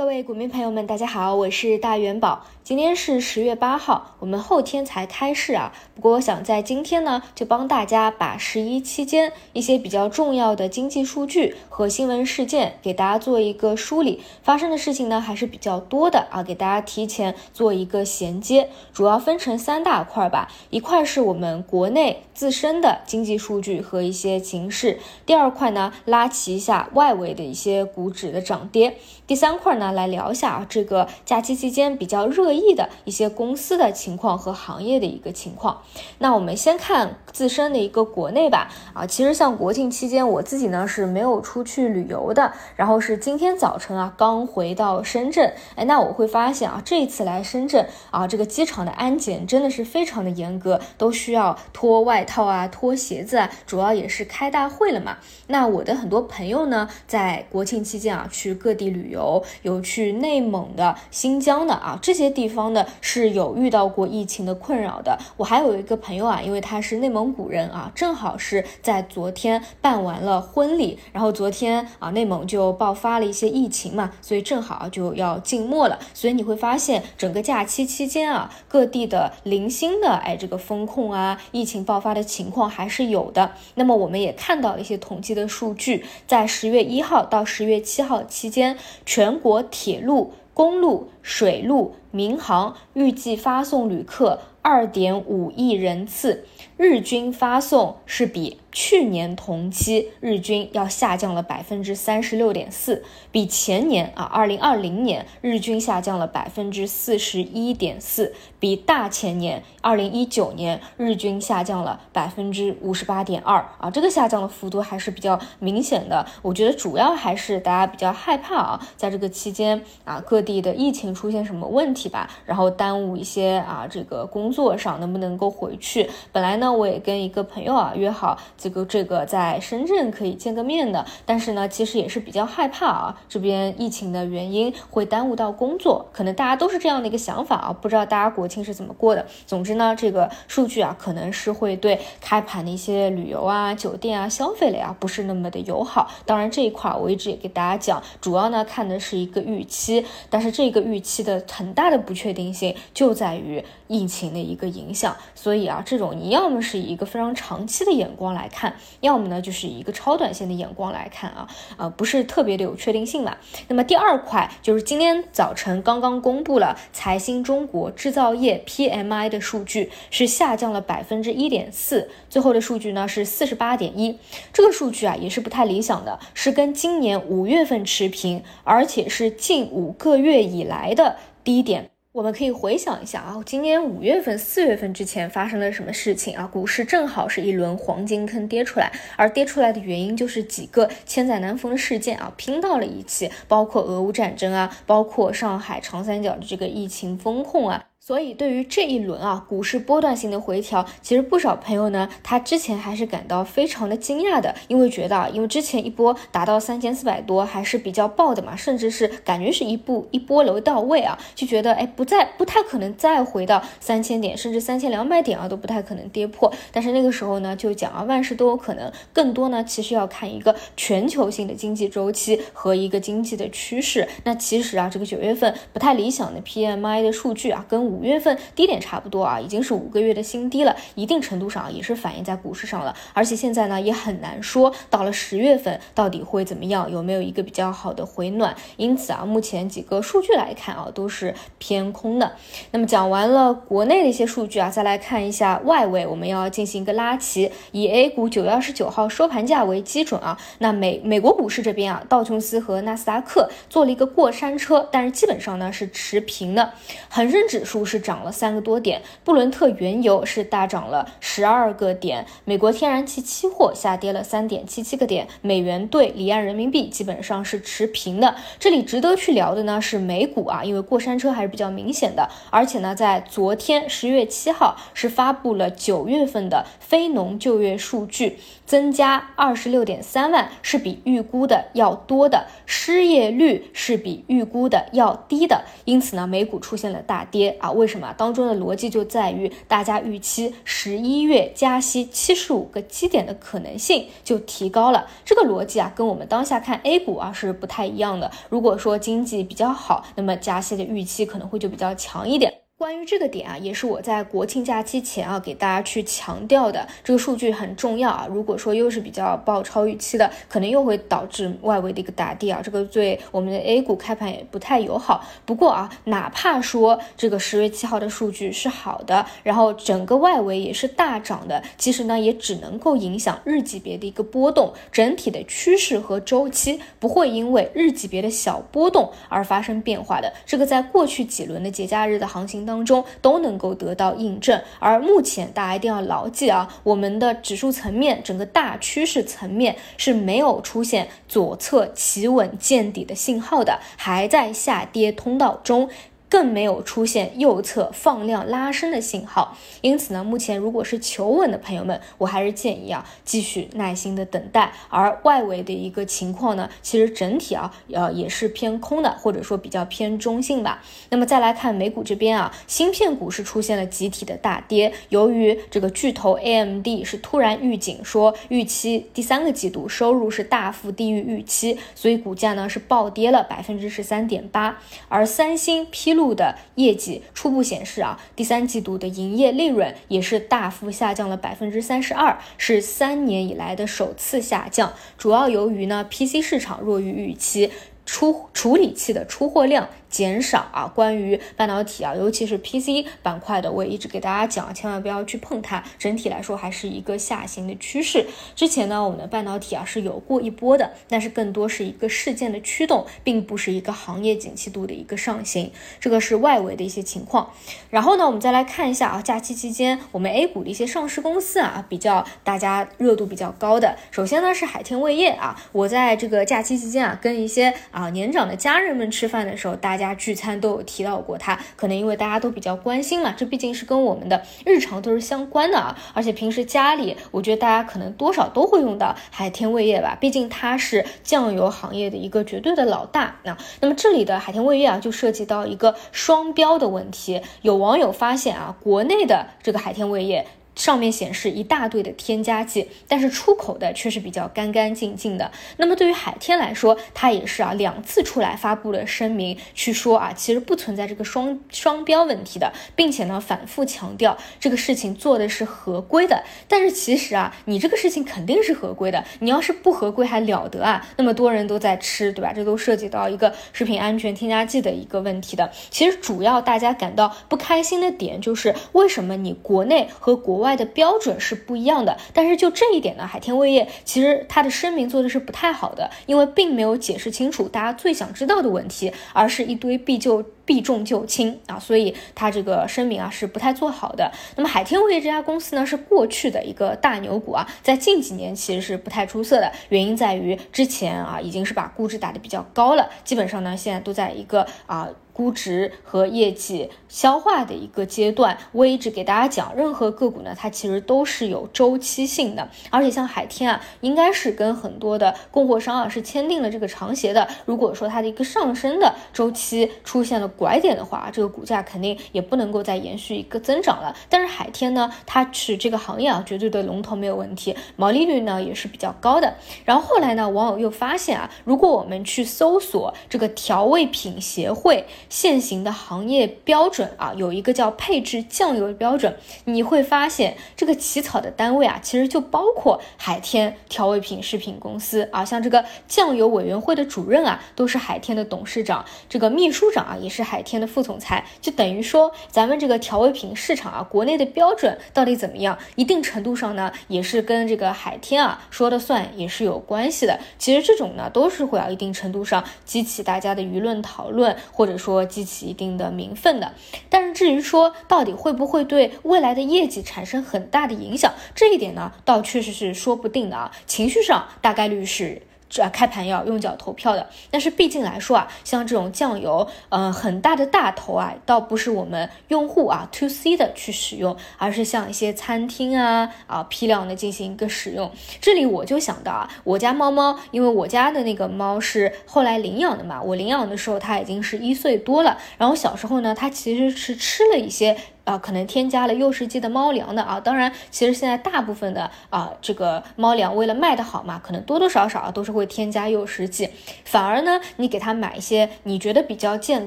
各位股民朋友们，大家好，我是大元宝。今天是十月八号，我们后天才开市啊。不过我想在今天呢，就帮大家把十一期间一些比较重要的经济数据和新闻事件给大家做一个梳理。发生的事情呢还是比较多的啊，给大家提前做一个衔接。主要分成三大块吧，一块是我们国内自身的经济数据和一些形势，第二块呢拉齐一下外围的一些股指的涨跌，第三块呢。来聊一下啊，这个假期期间比较热议的一些公司的情况和行业的一个情况。那我们先看自身的一个国内吧。啊，其实像国庆期间，我自己呢是没有出去旅游的，然后是今天早晨啊刚回到深圳。哎，那我会发现啊，这一次来深圳啊，这个机场的安检真的是非常的严格，都需要脱外套啊、脱鞋子啊，主要也是开大会了嘛。那我的很多朋友呢，在国庆期间啊去各地旅游有。有去内蒙的、新疆的啊，这些地方呢是有遇到过疫情的困扰的。我还有一个朋友啊，因为他是内蒙古人啊，正好是在昨天办完了婚礼，然后昨天啊内蒙就爆发了一些疫情嘛，所以正好就要静默了。所以你会发现整个假期期间啊，各地的零星的哎这个风控啊、疫情爆发的情况还是有的。那么我们也看到一些统计的数据，在十月一号到十月七号期间，全国。铁路、公路、水路、民航预计发送旅客二点五亿人次，日均发送是比。去年同期日均要下降了百分之三十六点四，比前年啊二零二零年日均下降了百分之四十一点四，比大前年二零一九年日均下降了百分之五十八点二啊，这个下降的幅度还是比较明显的。我觉得主要还是大家比较害怕啊，在这个期间啊各地的疫情出现什么问题吧，然后耽误一些啊这个工作上能不能够回去。本来呢我也跟一个朋友啊约好。这个这个在深圳可以见个面的，但是呢，其实也是比较害怕啊，这边疫情的原因会耽误到工作，可能大家都是这样的一个想法啊，不知道大家国庆是怎么过的。总之呢，这个数据啊，可能是会对开盘的一些旅游啊、酒店啊、消费类啊，不是那么的友好。当然这一块我一直也给大家讲，主要呢看的是一个预期，但是这个预期的很大的不确定性就在于疫情的一个影响，所以啊，这种你要么是以一个非常长期的眼光来。看，要么呢就是以一个超短线的眼光来看啊，呃，不是特别的有确定性嘛。那么第二块就是今天早晨刚刚公布了财新中国制造业 PMI 的数据，是下降了百分之一点四，最后的数据呢是四十八点一，这个数据啊也是不太理想的，是跟今年五月份持平，而且是近五个月以来的低点。我们可以回想一下啊，今年五月份、四月份之前发生了什么事情啊？股市正好是一轮黄金坑跌出来，而跌出来的原因就是几个千载难逢的事件啊，拼到了一起，包括俄乌战争啊，包括上海长三角的这个疫情风控啊。所以，对于这一轮啊股市波段性的回调，其实不少朋友呢，他之前还是感到非常的惊讶的，因为觉得啊，因为之前一波达到三千四百多还是比较爆的嘛，甚至是感觉是一步一波楼到位啊，就觉得哎，不再不太可能再回到三千点，甚至三千两百点啊都不太可能跌破。但是那个时候呢，就讲啊，万事都有可能，更多呢其实要看一个全球性的经济周期和一个经济的趋势。那其实啊，这个九月份不太理想的 PMI 的数据啊，跟五五月份低点差不多啊，已经是五个月的新低了，一定程度上也是反映在股市上了。而且现在呢，也很难说到了十月份到底会怎么样，有没有一个比较好的回暖。因此啊，目前几个数据来看啊，都是偏空的。那么讲完了国内的一些数据啊，再来看一下外围，我们要进行一个拉齐，以 A 股九月二十九号收盘价为基准啊。那美美国股市这边啊，道琼斯和纳斯达克做了一个过山车，但是基本上呢是持平的，恒生指数。是涨了三个多点，布伦特原油是大涨了十二个点，美国天然气期货下跌了三点七七个点，美元兑离岸人民币基本上是持平的。这里值得去聊的呢是美股啊，因为过山车还是比较明显的，而且呢，在昨天十月七号是发布了九月份的非农就业数据，增加二十六点三万，是比预估的要多的，失业率是比预估的要低的，因此呢，美股出现了大跌啊。为什么？当中的逻辑就在于大家预期十一月加息七十五个基点的可能性就提高了。这个逻辑啊，跟我们当下看 A 股啊是不太一样的。如果说经济比较好，那么加息的预期可能会就比较强一点。关于这个点啊，也是我在国庆假期前啊给大家去强调的，这个数据很重要啊。如果说又是比较爆超预期的，可能又会导致外围的一个打跌啊，这个对我们的 A 股开盘也不太友好。不过啊，哪怕说这个十月七号的数据是好的，然后整个外围也是大涨的，其实呢也只能够影响日级别的一个波动，整体的趋势和周期不会因为日级别的小波动而发生变化的。这个在过去几轮的节假日的行情。当中都能够得到印证，而目前大家一定要牢记啊，我们的指数层面，整个大趋势层面是没有出现左侧企稳见底的信号的，还在下跌通道中。更没有出现右侧放量拉升的信号，因此呢，目前如果是求稳的朋友们，我还是建议啊，继续耐心的等待。而外围的一个情况呢，其实整体啊，呃，也是偏空的，或者说比较偏中性吧。那么再来看美股这边啊，芯片股是出现了集体的大跌，由于这个巨头 AMD 是突然预警说预期第三个季度收入是大幅低于预期，所以股价呢是暴跌了百分之十三点八。而三星披露。度的业绩初步显示啊，第三季度的营业利润也是大幅下降了百分之三十二，是三年以来的首次下降，主要由于呢 PC 市场弱于预期，出处理器的出货量。减少啊，关于半导体啊，尤其是 PC 板块的，我也一直给大家讲，千万不要去碰它。整体来说还是一个下行的趋势。之前呢，我们的半导体啊是有过一波的，但是更多是一个事件的驱动，并不是一个行业景气度的一个上行。这个是外围的一些情况。然后呢，我们再来看一下啊，假期期间我们 A 股的一些上市公司啊，比较大家热度比较高的。首先呢是海天味业啊，我在这个假期期间啊，跟一些啊年长的家人们吃饭的时候，大家聚餐都有提到过它，可能因为大家都比较关心嘛，这毕竟是跟我们的日常都是相关的啊，而且平时家里，我觉得大家可能多少都会用到海天味业吧，毕竟它是酱油行业的一个绝对的老大。那那么这里的海天味业啊，就涉及到一个双标的问题，有网友发现啊，国内的这个海天味业。上面显示一大堆的添加剂，但是出口的却是比较干干净净的。那么对于海天来说，它也是啊两次出来发布了声明，去说啊其实不存在这个双双标问题的，并且呢反复强调这个事情做的是合规的。但是其实啊你这个事情肯定是合规的，你要是不合规还了得啊？那么多人都在吃，对吧？这都涉及到一个食品安全添加剂的一个问题的。其实主要大家感到不开心的点就是为什么你国内和国外。的标准是不一样的，但是就这一点呢，海天味业其实它的声明做的是不太好的，因为并没有解释清楚大家最想知道的问题，而是一堆避就避重就轻啊，所以它这个声明啊是不太做好的。那么海天味业这家公司呢，是过去的一个大牛股啊，在近几年其实是不太出色的，原因在于之前啊已经是把估值打得比较高了，基本上呢现在都在一个啊。估值和业绩消化的一个阶段，我一直给大家讲，任何个股呢，它其实都是有周期性的，而且像海天啊，应该是跟很多的供货商啊是签订了这个长协的。如果说它的一个上升的周期出现了拐点的话，这个股价肯定也不能够再延续一个增长了。但是海天呢，它是这个行业啊绝对的龙头，没有问题，毛利率呢也是比较高的。然后后来呢，网友又发现啊，如果我们去搜索这个调味品协会。现行的行业标准啊，有一个叫配置酱油的标准，你会发现这个起草的单位啊，其实就包括海天调味品食品公司啊，像这个酱油委员会的主任啊，都是海天的董事长，这个秘书长啊，也是海天的副总裁，就等于说咱们这个调味品市场啊，国内的标准到底怎么样，一定程度上呢，也是跟这个海天啊说的算，也是有关系的。其实这种呢，都是会要一定程度上激起大家的舆论讨论，或者说。激起一定的民愤的，但是至于说到底会不会对未来的业绩产生很大的影响，这一点呢，倒确实是说不定的啊。情绪上大概率是这开盘要用脚投票的。但是毕竟来说啊，像这种酱油，呃，很大的大头啊，倒不是我们用户啊 to C 的去使用，而是像一些餐厅啊啊批量的进行一个使用。这里我就想到啊，我家猫猫，因为我家的那个猫是后来领养的嘛，我领养的时候它已经是一岁多了，然后小时候呢，它其实是吃了一些。啊，可能添加了诱食剂的猫粮的啊，当然，其实现在大部分的啊，这个猫粮为了卖得好嘛，可能多多少少啊都是会添加诱食剂。反而呢，你给它买一些你觉得比较健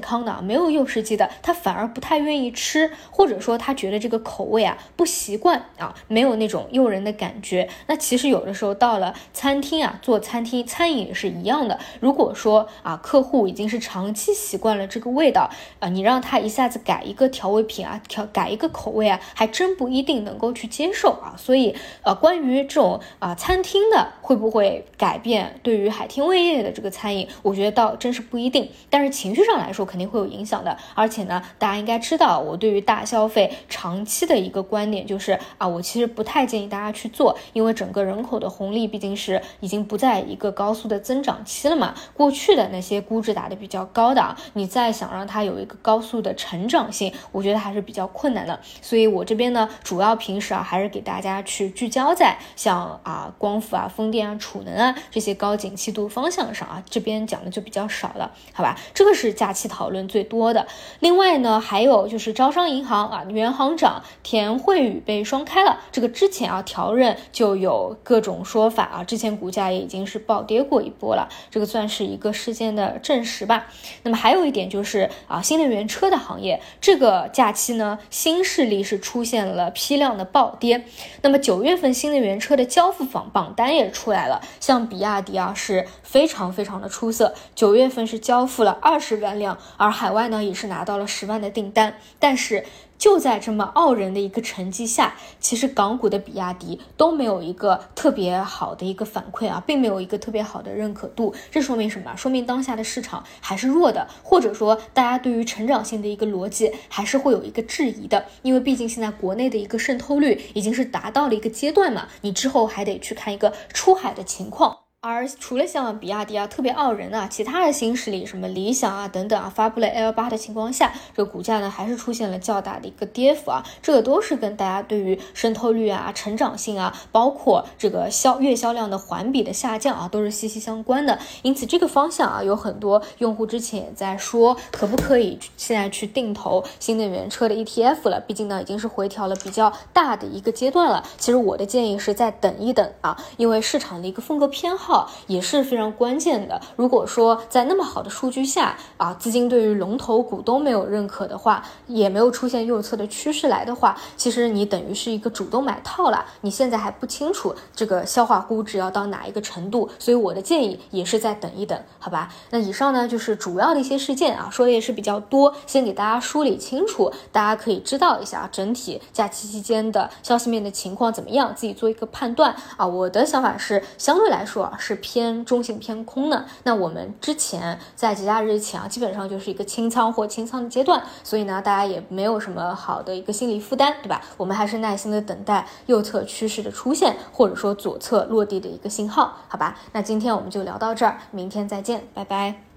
康的、没有诱食剂的，它反而不太愿意吃，或者说它觉得这个口味啊不习惯啊，没有那种诱人的感觉。那其实有的时候到了餐厅啊，做餐厅餐饮也是一样的。如果说啊，客户已经是长期习惯了这个味道啊，你让他一下子改一个调味品啊，调。改一个口味啊，还真不一定能够去接受啊。所以，呃，关于这种啊餐厅的会不会改变对于海天味业的这个餐饮，我觉得倒真是不一定。但是情绪上来说肯定会有影响的。而且呢，大家应该知道，我对于大消费长期的一个观点就是啊，我其实不太建议大家去做，因为整个人口的红利毕竟是已经不在一个高速的增长期了嘛。过去的那些估值打的比较高的啊，你再想让它有一个高速的成长性，我觉得还是比较。困难的，所以我这边呢，主要平时啊，还是给大家去聚焦在像啊光伏啊、风电啊、储能啊这些高景气度方向上啊，这边讲的就比较少了，好吧？这个是假期讨论最多的。另外呢，还有就是招商银行啊，原行长田惠宇被双开了，这个之前啊调任就有各种说法啊，之前股价也已经是暴跌过一波了，这个算是一个事件的证实吧。那么还有一点就是啊，新能源车的行业，这个假期呢。新势力是出现了批量的暴跌，那么九月份新能源车的交付榜榜单也出来了，像比亚迪啊是非常非常的出色，九月份是交付了二十万辆，而海外呢也是拿到了十万的订单，但是。就在这么傲人的一个成绩下，其实港股的比亚迪都没有一个特别好的一个反馈啊，并没有一个特别好的认可度。这说明什么？说明当下的市场还是弱的，或者说大家对于成长性的一个逻辑还是会有一个质疑的。因为毕竟现在国内的一个渗透率已经是达到了一个阶段嘛，你之后还得去看一个出海的情况。而除了像比亚迪啊特别傲人啊，其他的新势力什么理想啊等等啊发布了 L 八的情况下，这个股价呢还是出现了较大的一个跌幅啊，这个都是跟大家对于渗透率啊、成长性啊，包括这个销月销量的环比的下降啊，都是息息相关的。因此这个方向啊，有很多用户之前也在说，可不可以现在去定投新能源车的 ETF 了？毕竟呢已经是回调了比较大的一个阶段了。其实我的建议是再等一等啊，因为市场的一个风格偏好。也是非常关键的。如果说在那么好的数据下啊，资金对于龙头股都没有认可的话，也没有出现右侧的趋势来的话，其实你等于是一个主动买套了。你现在还不清楚这个消化估值要到哪一个程度，所以我的建议也是再等一等，好吧？那以上呢就是主要的一些事件啊，说的也是比较多，先给大家梳理清楚，大家可以知道一下整体假期期间的消息面的情况怎么样，自己做一个判断啊。我的想法是相对来说啊是。偏中性偏空的？那我们之前在节假日前啊，基本上就是一个清仓或清仓的阶段，所以呢，大家也没有什么好的一个心理负担，对吧？我们还是耐心的等待右侧趋势的出现，或者说左侧落地的一个信号，好吧？那今天我们就聊到这儿，明天再见，拜拜。